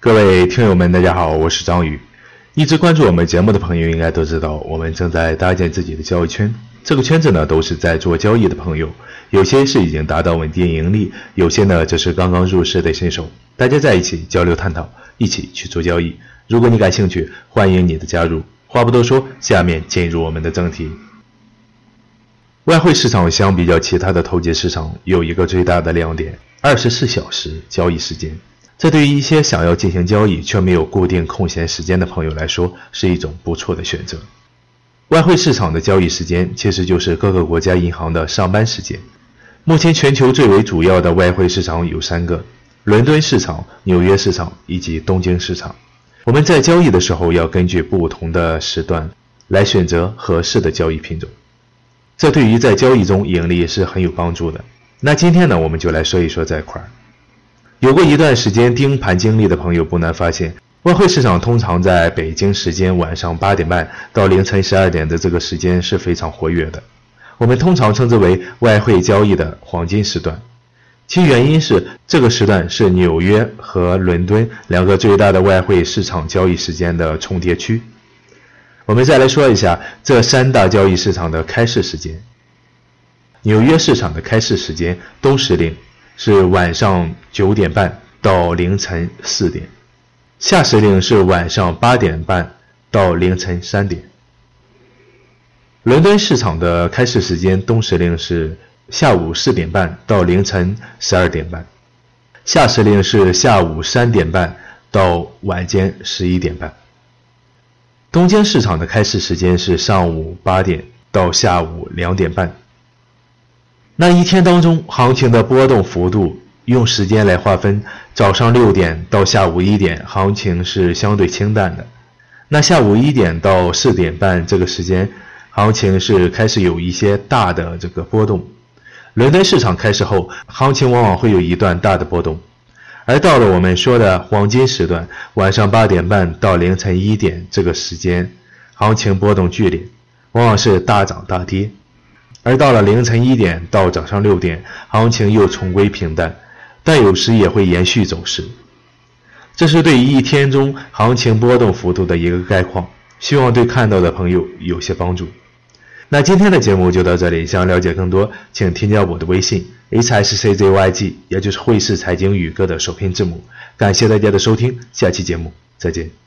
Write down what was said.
各位听友们，大家好，我是张宇。一直关注我们节目的朋友应该都知道，我们正在搭建自己的交易圈。这个圈子呢，都是在做交易的朋友，有些是已经达到稳定盈利，有些呢则是刚刚入市的新手。大家在一起交流探讨，一起去做交易。如果你感兴趣，欢迎你的加入。话不多说，下面进入我们的正题。外汇市场相比较其他的投机市场，有一个最大的亮点：二十四小时交易时间。这对于一些想要进行交易却没有固定空闲时间的朋友来说，是一种不错的选择。外汇市场的交易时间其实就是各个国家银行的上班时间。目前全球最为主要的外汇市场有三个：伦敦市场、纽约市场以及东京市场。我们在交易的时候要根据不同的时段来选择合适的交易品种，这对于在交易中盈利是很有帮助的。那今天呢，我们就来说一说这块儿。有过一段时间盯盘经历的朋友不难发现，外汇市场通常在北京时间晚上八点半到凌晨十二点的这个时间是非常活跃的。我们通常称之为外汇交易的黄金时段，其原因是这个时段是纽约和伦敦两个最大的外汇市场交易时间的重叠区。我们再来说一下这三大交易市场的开市时间。纽约市场的开市时间东时令。是晚上九点半到凌晨四点，夏时令是晚上八点半到凌晨三点。伦敦市场的开市时间东时令是下午四点半到凌晨十二点半，夏时令是下午三点半到晚间十一点半。东京市场的开市时间是上午八点到下午两点半。那一天当中，行情的波动幅度用时间来划分，早上六点到下午一点，行情是相对清淡的。那下午一点到四点半这个时间，行情是开始有一些大的这个波动。伦敦市场开始后，行情往往会有一段大的波动，而到了我们说的黄金时段，晚上八点半到凌晨一点这个时间，行情波动剧烈，往往是大涨大跌。而到了凌晨一点到早上六点，行情又重归平淡，但有时也会延续走势。这是对一天中行情波动幅度的一个概况，希望对看到的朋友有些帮助。那今天的节目就到这里，想了解更多，请添加我的微信 h s c z y g，也就是汇市财经宇哥的首拼字母。感谢大家的收听，下期节目再见。